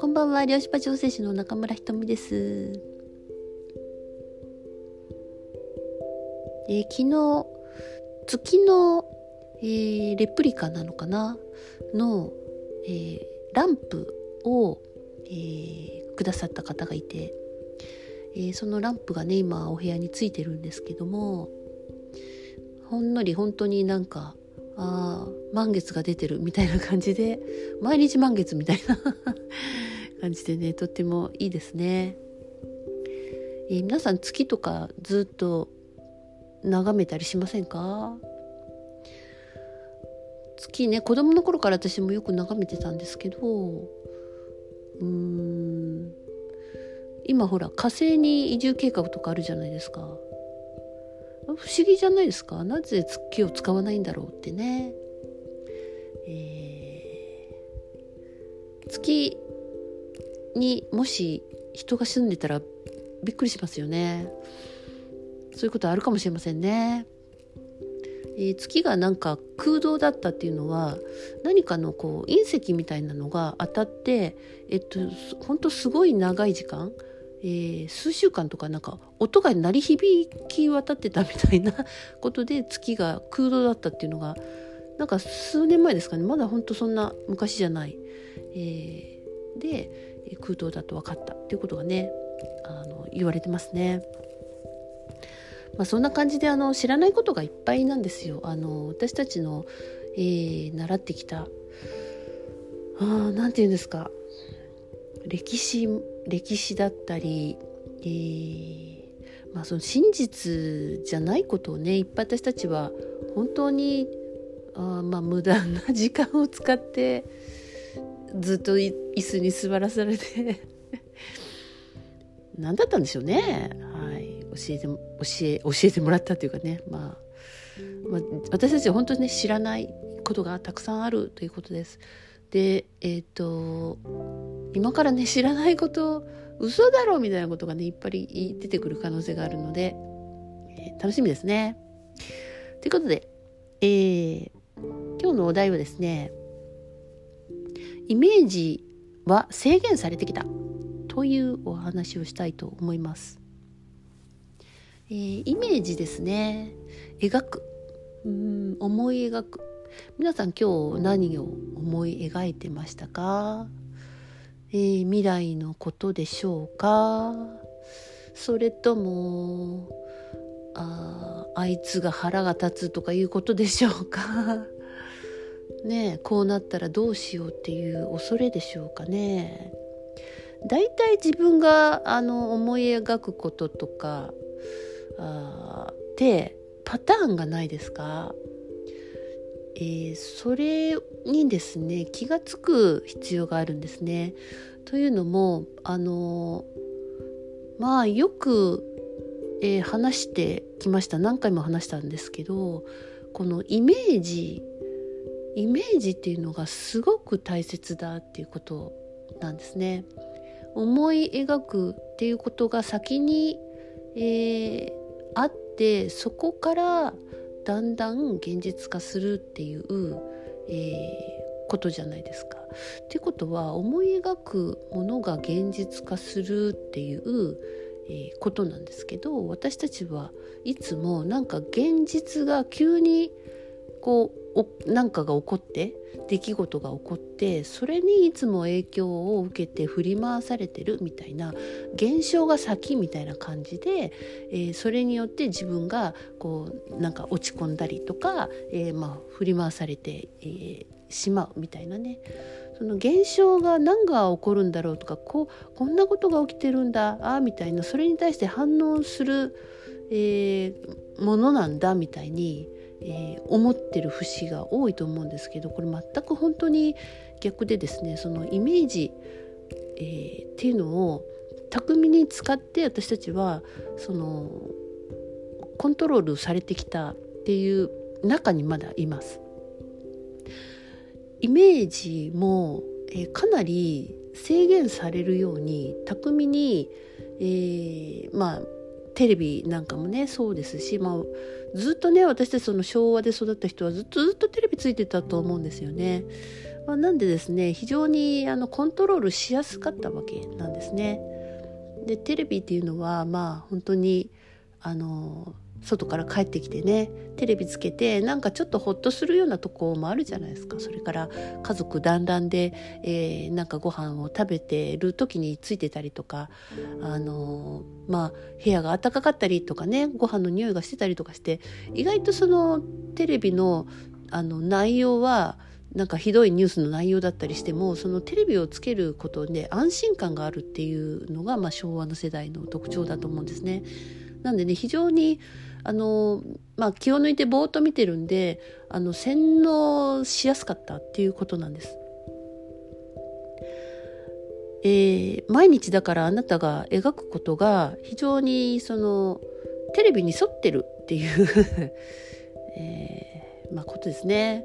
こんばんは漁師場調整士の中村ひとみです。えー、昨日月の、えー、レプリカなのかな？の、えー、ランプを、え、くださった方がいて、え、そのランプがね今お部屋についてるんですけどもほんのり本当になんかあ満月が出てるみたいな感じで 毎日満月みたいな 感じでねとってもいいですね、えー、皆さん月とかずっと眺めたりしませんか？月ね子供の頃から私もよく眺めてたんですけどうーん今ほら火星に移住計画とかあるじゃないですか。不思議じゃないですか？なぜ月を使わないんだろうってね、えー、月にもし人が住んでたらびっくりしますよね。そういうことあるかもしれませんね。えー、月がなんか空洞だったっていうのは何かのこう隕石みたいなのが当たってえっと本当すごい長い時間、えー、数週間とかなんか音が鳴り響き渡ってたみたいなことで月が空洞だったっていうのがなんか数年前ですかねまだ本当そんな昔じゃない、えー、で空洞だと分かったっていうことがねあの言われてますね。まあ、そんな感じであの知らないことがいっぱいなんですよ。あの私たちの、えー、習ってきた何て言うんですか歴史歴史だったり、えー、まあ、その真実じゃないことをねいっぱい私たちは本当にあまあ無駄な時間を使ってずっと椅子に座らされて 何だったんでしょうね。はい教えて教え教えてもらったというかね、まあ、まあ、私たちは本当にね知らないことがたくさんあるということです。でえっ、ー、と今からね知らないこと嘘だろうみたいなことがねいっぱい出てくる可能性があるので、えー、楽しみですね。ということで、えー、今日のお題はですねイメージは制限されてきたというお話をしたいと思います。えー、イメージですね描くうん思い描く皆さん今日何を思い描いてましたか、えー、未来のことでしょうか？それともああいつが腹が立つとかいうことでしょうか？ねこうなったらどうしようっていう恐れでしょうかね？だいたい自分があの思い描くこととかあってパターンがないですか、えー、それにですね気が付く必要があるんですね。というのもあのまあよく、えー、話してきました何回も話したんですけどこのイメージイメージっていうのがすごく大切だっていうことなんですね。思い描くっていうことが先に、えー、あってそこからだんだん現実化するっていう、えー、ことじゃないですか。っていうことは思い描くものが現実化するっていう、えー、ことなんですけど私たちはいつもなんか現実が急にこう何かが起こって出来事が起こってそれにいつも影響を受けて振り回されてるみたいな現象が先みたいな感じで、えー、それによって自分がこうなんか落ち込んだりとか、えー、まあ振り回されて、えー、しまうみたいなね。その現象が何が起こるんだろうとかこうこんなことが起きてるんだあみたいなそれに対して反応する、え、ものなんだみたいにえー、思ってる節が多いと思うんですけどこれ全く本当に逆でですねそのイメージ、えー、っていうのを巧みに使って私たちはそのコントロールされてきたっていう中にまだいます。イメージも、えー、かなり制限されるように巧みに、えー、まあテレビなんかもねそうですし、まあ、ずっとね私たちその昭和で育った人はずっとずっとテレビついてたと思うんですよね。まあ、なんでですね非常にあのコントロールしやすかったわけなんですね。でテレビっていうのはまあ本当にあの外から帰ってきてねテレビつけてなんかちょっとほっとするようなとこもあるじゃないですかそれから家族団らんで、えー、なんかご飯を食べてる時についてたりとかあのまあ部屋が暖かかったりとかねご飯の匂いがしてたりとかして意外とそのテレビのあの内容はなんかひどいニュースの内容だったりしてもそのテレビをつけることで安心感があるっていうのが、まあ、昭和の世代の特徴だと思うんですね。なんでね非常にあの、まあ、気を抜いてぼーっと見てるんであの洗脳しやすかったっていうことなんです。えー、毎日だからあなたが描くことが非常にそのテレビに沿ってるっていう えー、まあ、ことですね。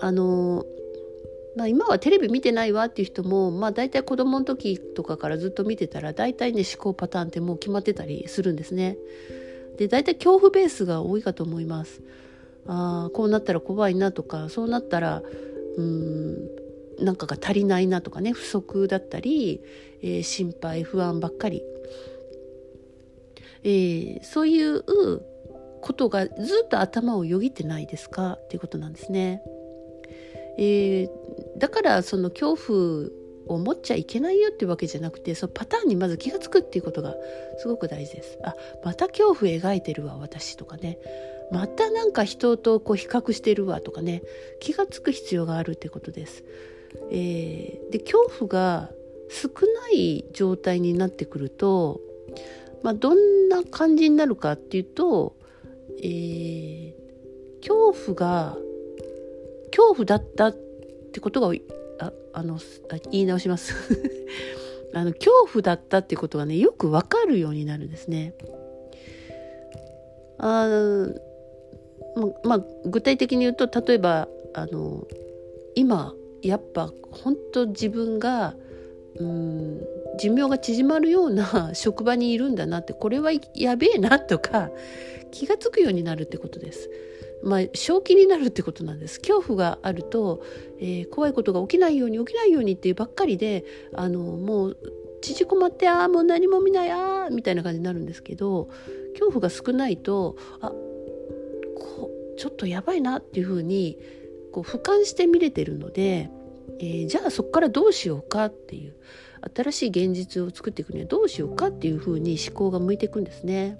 あのまあ、今はテレビ見てないわっていう人も、まあ、大体子供の時とかからずっと見てたら大体ね思考パターンってもう決まってたりするんですね。で大体恐怖ベースが多いかと思います。あこうなったら怖いなとかそうなったらうんなんかが足りないなとかね不足だったり、えー、心配不安ばっかり、えー、そういうことがずっと頭をよぎってないですかっていうことなんですね。えー、だからその恐怖を持っちゃいけないよっていうわけじゃなくてそのパターンにまず気が付くっていうことがすごく大事です。あまた恐怖描いてるわ私とかねまたなんか人とこう比較してるわとかね気が付く必要があるってことです。えー、で恐怖が少ない状態になってくると、まあ、どんな感じになるかっていうと、えー、恐怖が恐怖だったってことがあの言い直します あの恐怖だったってことがねよくわかるようになるんですね。あままあ具体的に言うと例えばあの今やっぱ本当自分がうん寿命が縮まるような 職場にいるんだなってこれはやべえなとか気が付くようになるってことです。まあ、正気になるってことなんです恐怖があると、えー、怖いことが起きないように起きないようにっていうばっかりであのもう縮こまってああもう何も見ないああみたいな感じになるんですけど恐怖が少ないとあこちょっとやばいなっていうふうにこう俯瞰して見れてるので、えー、じゃあそこからどうしようかっていう新しい現実を作っていくにはどうしようかっていうふうに思考が向いていくんですね。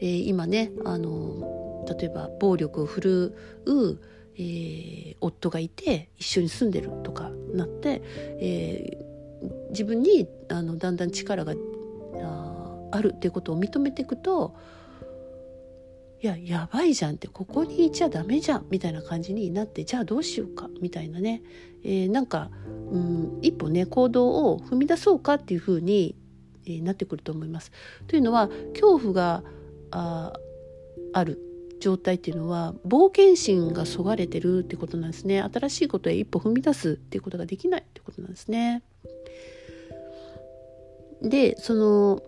えー、今ねあの例えば暴力を振るう、えー、夫がいて一緒に住んでるとかなって、えー、自分にあのだんだん力がああるっていうことを認めていくといややばいじゃんってここにいちゃダメじゃんみたいな感じになってじゃあどうしようかみたいなね、えー、なんか、うん、一歩ね行動を踏み出そうかっていうふうに、えー、なってくると思います。というのは恐怖があある状態っていうのは冒険心がそがれてるってことなんですね。新しいことへ一歩踏み出すっていうことができないってことなんですね。でその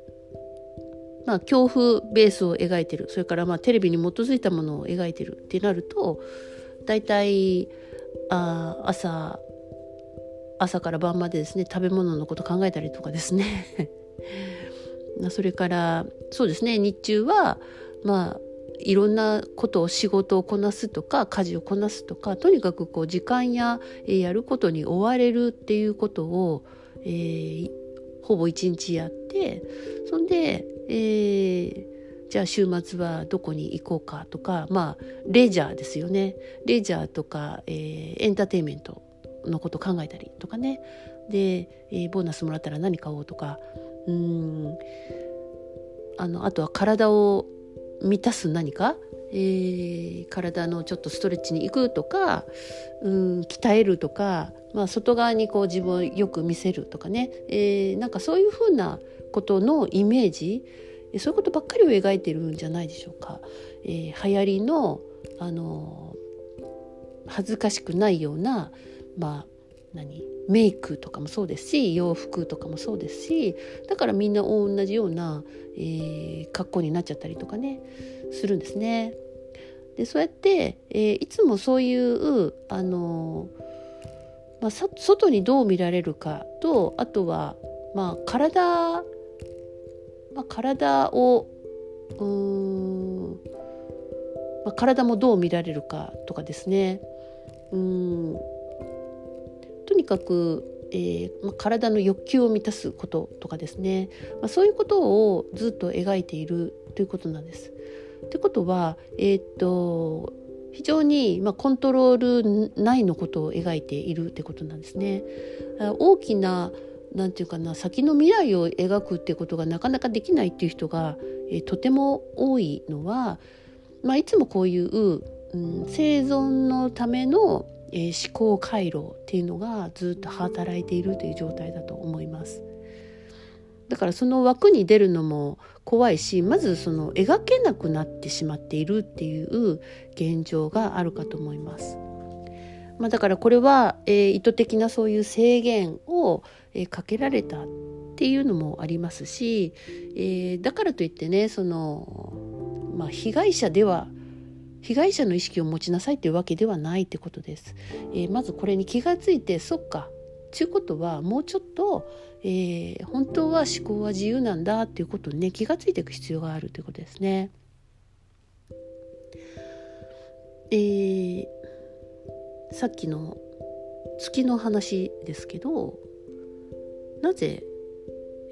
まあ恐怖ベースを描いてる。それからまあテレビに基づいたものを描いてるってなると大体あ朝朝から晩までですね食べ物のこと考えたりとかですね。それからそうですね日中はまあいろんなことを仕事をこなすとか家事をこなすとかとにかくこう時間や、え、やることに追われるっていうことを、えー、ほぼ一日やってそんで、えー、じゃあ週末はどこに行こうかとかまあレジャーですよね。レジャーとか、えー、エンターテインメントのこと考えたりとかね。で、えー、ボーナスもらったら何買おうとか。うん。あのあとは体を満たす何か、えー、体のちょっとストレッチに行くとかうん鍛えるとか、まあ、外側にこう自分をよく見せるとかね、えー、なんかそういうふうなことのイメージそういうことばっかりを描いてるんじゃないでしょうか。えー、流行りのあの恥ずかしくないような、まあ何？メイクとかもそうですし洋服とかもそうですしだからみんな同じような、えー、格好になっちゃったりとかねするんですね。でそうやって、えー、いつもそういうあのまあ、外にどう見られるかとあとは、まあ、体、まあ、体をうん、まあ、体もどう見られるかとかですねうんとにかく、えーまあ、体の欲求を満たすこととかですね、まあ、そういうことをずっと描いているということなんです。ってことは、えー、っと非常に、まあ、コントロール内のことを描いているってことなんですね。大きななんていうかな先の未来を描くってことがなかなかできないっていう人が、えー、とても多いのは、まあ、いつもこういう、うん、生存のための、えー、思考回路っていうのがずっと働いているという状態だと思います。だからその枠に出るのも怖いしまずその描けなくなってしまっているっていう現状があるかと思います。まあ、だからこれは、えー、意図的なそういう制限を、えー、かけられたっていうのもありますし、えー、だからといってねその、まあ、被害者では被害者の意識を持ちなさいというわけではないってことです。えまずこれに気がついてそっかちゅうことはもうちょっと、えー、本当は思考は自由なんだっていうことにね気が付いていく必要があるということですね。えー、さっきの月の話ですけどなぜ、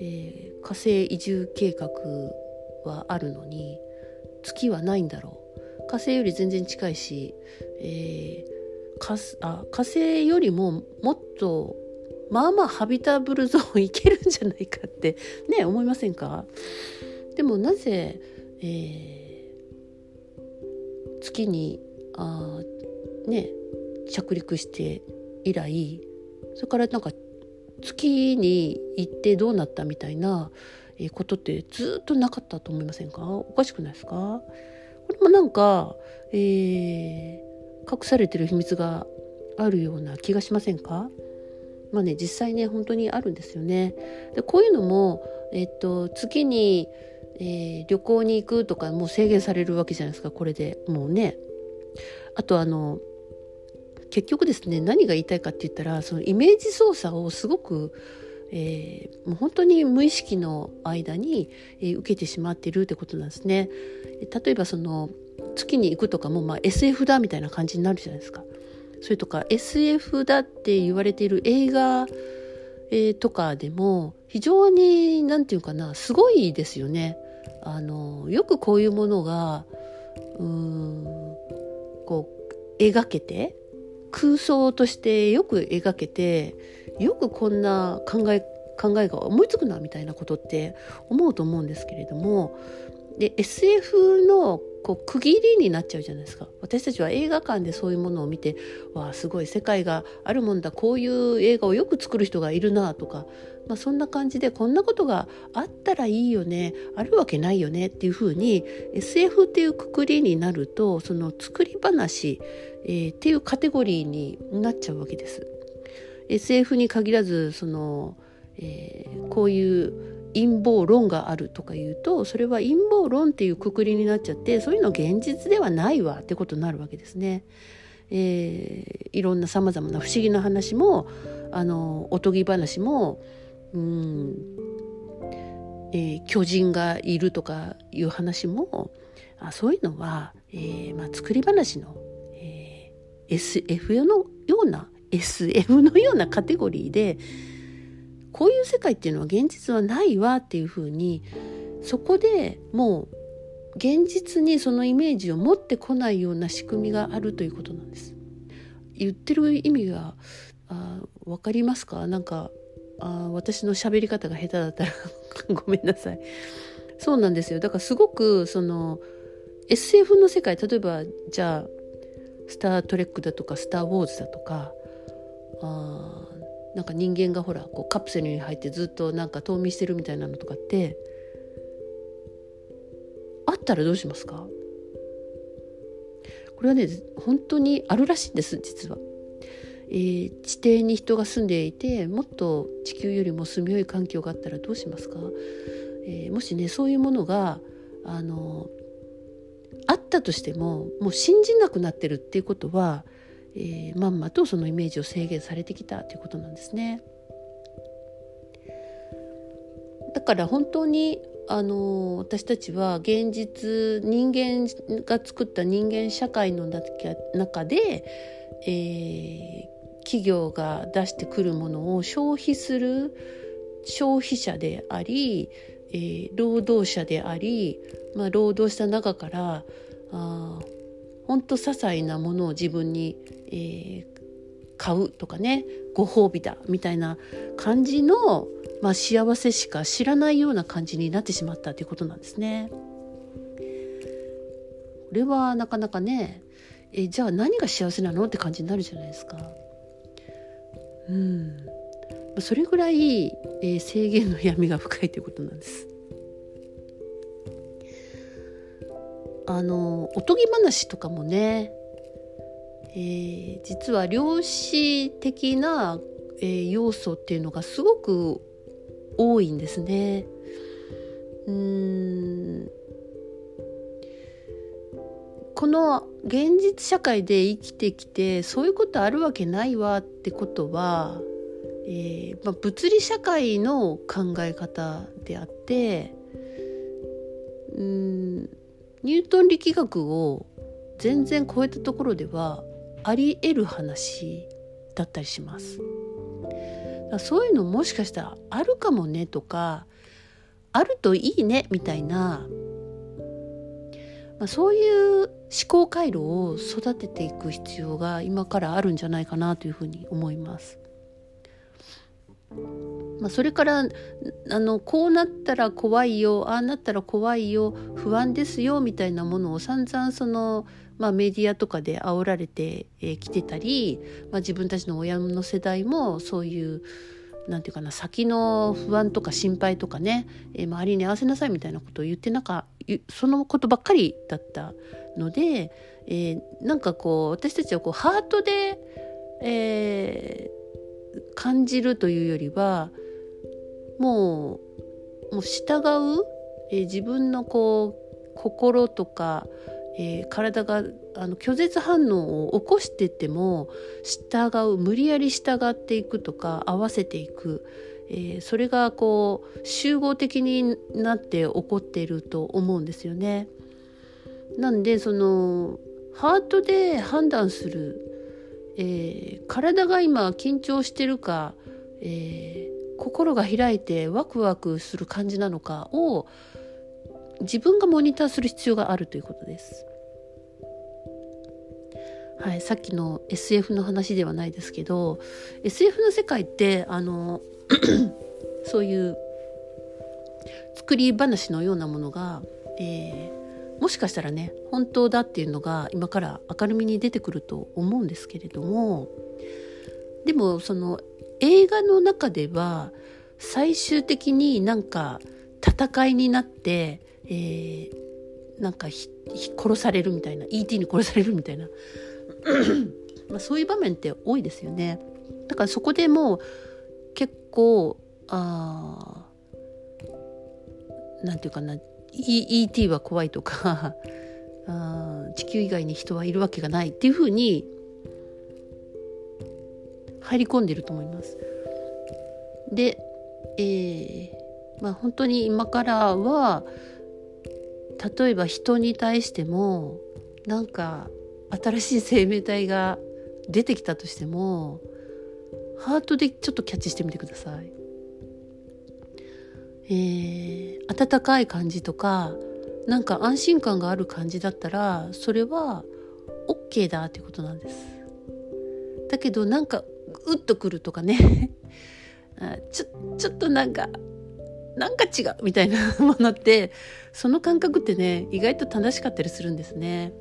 えー、火星移住計画はあるのに月はないんだろう火星より全然近いし、えー、火あ火星よりももっとまあまあハビタブルゾーンいけるんじゃないかってね思いませんか？でもなぜ、えー、月にあね着陸して以来それからなんか月に行ってどうなったみたいなことってずっとなかったと思いませんか？おかしくないですか？これもなんか、えー、隠されてる秘密があるような気がしませんか？まあね実際ね本当にあるんですよね。でこういうのも、えっと、月に、えー、旅行に行くとかもう制限されるわけじゃないですかこれでもうね。あとあの結局ですね何が言いたいかって言ったらそのイメージ操作をすごく、えー、もう本当に無意識の間に、えー、受けてしまっているってことなんですね。例えばその月に行くとかも、まあ、SF だみたいな感じになるじゃないですか。それとか SF だって言われている映画、えー、とかでも非常に何て言うかなすごいですよね。あのよくこういうものがうんこう描けて空想としてよく描けてよくこんな考え考えが思いつくなみたいなことって思うと思うんですけれどもで SF のこう区切りになっちゃうじゃないですか。私たちは映画館でそういうものを見てわあすごい世界があるもんだ。こういう映画をよく作る人がいるなとか、まあ、そんな感じでこんなことがあったらいいよね。あるわけないよね。っていうふうに SF っていうくくりになるとその作り話、えー、っていうカテゴリーになっちゃうわけです。SF に限らずその、えー、こういう陰謀論があるとか言うとそれは陰謀論っていうくくりになっちゃってそういうの現実ではないわってことになるわけですね。えー、いろんなさまざまな不思議な話もあのおとぎ話もうんえー、巨人がいるとかいう話もあそういうのは、えーまあ、作り話の、えー、SF のような SF のようなカテゴリーでこういう世界っていうのは現実はないわっていうふうにそこでもう現実にそのイメージを持ってこないような仕組みがあるということなんです。言ってる意味があ分かりますか？なんかあ私の喋り方が下手だったら ごめんなさい。そうなんですよだからすごくその SF の世界例えばじゃあ「スター・トレック」だとか「スター・ウォーズ」だとかあなんか人間がほらこうカプセルに入ってずっとなんか冬眠してるみたいなのとかってあったらどうしますか？これはね本当にあるらしいんです実は。えー、地底に人が住んでいてもっと地球よりも住みよい環境があったらどうしますか、えー、もしねそういうものがあのあったとしてももう信じなくなってるっていうことは、えー、まんまとそのイメージを制限されてきたということなんですね。だから本当にあの私たちは現実人間が作った人間社会の中で、えー、企業が出してくるものを消費する消費者であり、えー、労働者であり、まあ、労働した中からあ本当些細なものを自分に、えー、買うとかねご褒美だみたいな感じの、まあ、幸せしか知らないような感じになってしまったということなんですね。これはなかなかねえじゃあ何が幸せなのって感じになるじゃないですか。うんそれぐらい、えー、制限の闇が深いということなんです。あのおとぎ話とかもね、えー、実は量子的な、えー、要素っていうのがすごく多いんですね。うんこの現実社会で生きてきてそういうことあるわけないわってことは、えーまあ、物理社会の考え方であってうんニュートン力学を全然超えたところではあり得る話だったりします。そういうのもしかしたらあるかもねとかあるといいねみたいな、まあ、そういう思考回路を育てていく必要が今からあるんじゃないかなというふうに思います。まあ、それからあのこうなったら怖いよああなったら怖いよ不安ですよみたいなものを散々その、まあ、メディアとかで煽られてき、えー、てたり、まあ、自分たちの親の世代もそういうなんていうかな先の不安とか心配とかね、えー、周りに合わせなさいみたいなことを言ってなんかそのことばっかりだったので、えー、なんかこう私たちはこうハートで、えー、感じるというよりはもうもう従う、えー、自分のこう心とか、えー、体があの拒絶反応を起こしてても従う無理やり従っていくとか合わせていく、えー、それがこう集合的になって起こっていると思うんですよね。なんでそのハートで判断する、えー、体が今緊張してるか、えー、心が開いてワクワクする感じなのかを自分がモニターする必要があるということです。はい、さっきの SF の話ではないですけど SF の世界ってあの そういう作り話のようなものが、えー、もしかしたらね本当だっていうのが今から明るみに出てくると思うんですけれどもでもその映画の中では最終的になんか戦いになって、えー、なんか殺されるみたいな ET に殺されるみたいなまあそういう場面って多いですよね。だからそこでもう結構あなんていうかな ET は怖いとか あ地球以外に人はいるわけがないっていうふうに入り込んでると思います。で、えー、まあ本当に今からは例えば人に対してもなんか新しい生命体が出てきたとしてもハートでちょっとキャッチしてみてください。えー、温かい感じとかなんか安心感がある感じだったらそれは OK だっていうことなんです。だけどなんかうっとくるとかね ちょちょっとなんかなんか違うみたいなものってその感覚ってね意外と正しかったりするんですね。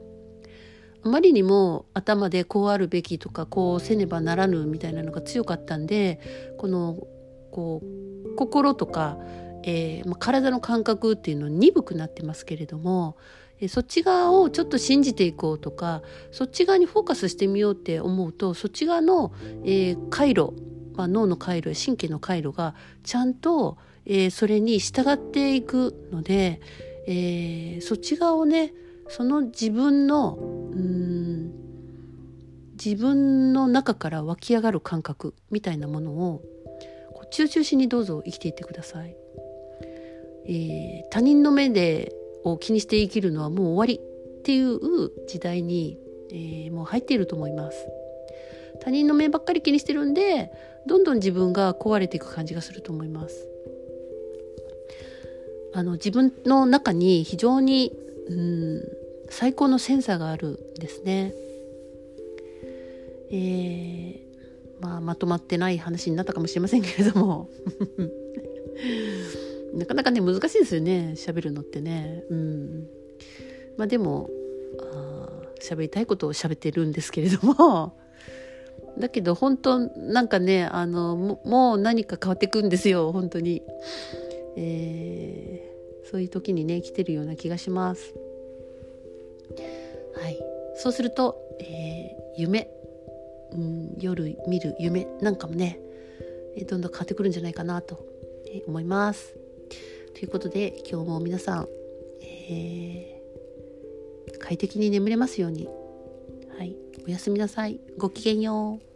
あまりにも頭でこうあるべきとかこうせねばならぬみたいなのが強かったんでこのこう心とか、えーまあ、体の感覚っていうの鈍くなってますけれどもそっち側をちょっと信じていこうとかそっち側にフォーカスしてみようって思うとそっち側の、えー、回路、まあ、脳の回路神経の回路がちゃんと、えー、それに従っていくので、えー、そっち側をねその自分のうん自分の中から湧き上がる感覚みたいなものをこう中々しにどうぞ生きていってください。えー、他人の目でを気にして生きるのはもう終わりっていう時代に、えー、もう入っていると思います。他人の目ばっかり気にしてるんでどんどん自分が壊れていく感じがすると思います。あの自分の中に非常に、うん、最高のセンサーがあるんですね。えー、まあまとまってない話になったかもしれませんけれどもなかなかね難しいですよね喋るのってね。うん。まあでも喋りたいことを喋ってるんですけれども。だけど本当なんかねあのもう何か変わっていくんですよ本当に、えー、そういう時にね来てるような気がします。はい。そうすると、えー、夢、うん、夜見る夢なんかもねどんどん変わってくるんじゃないかなと思います。ということで今日も皆さん、えー、快適に眠れますように、はい、おやすみなさい。ごきげんよう。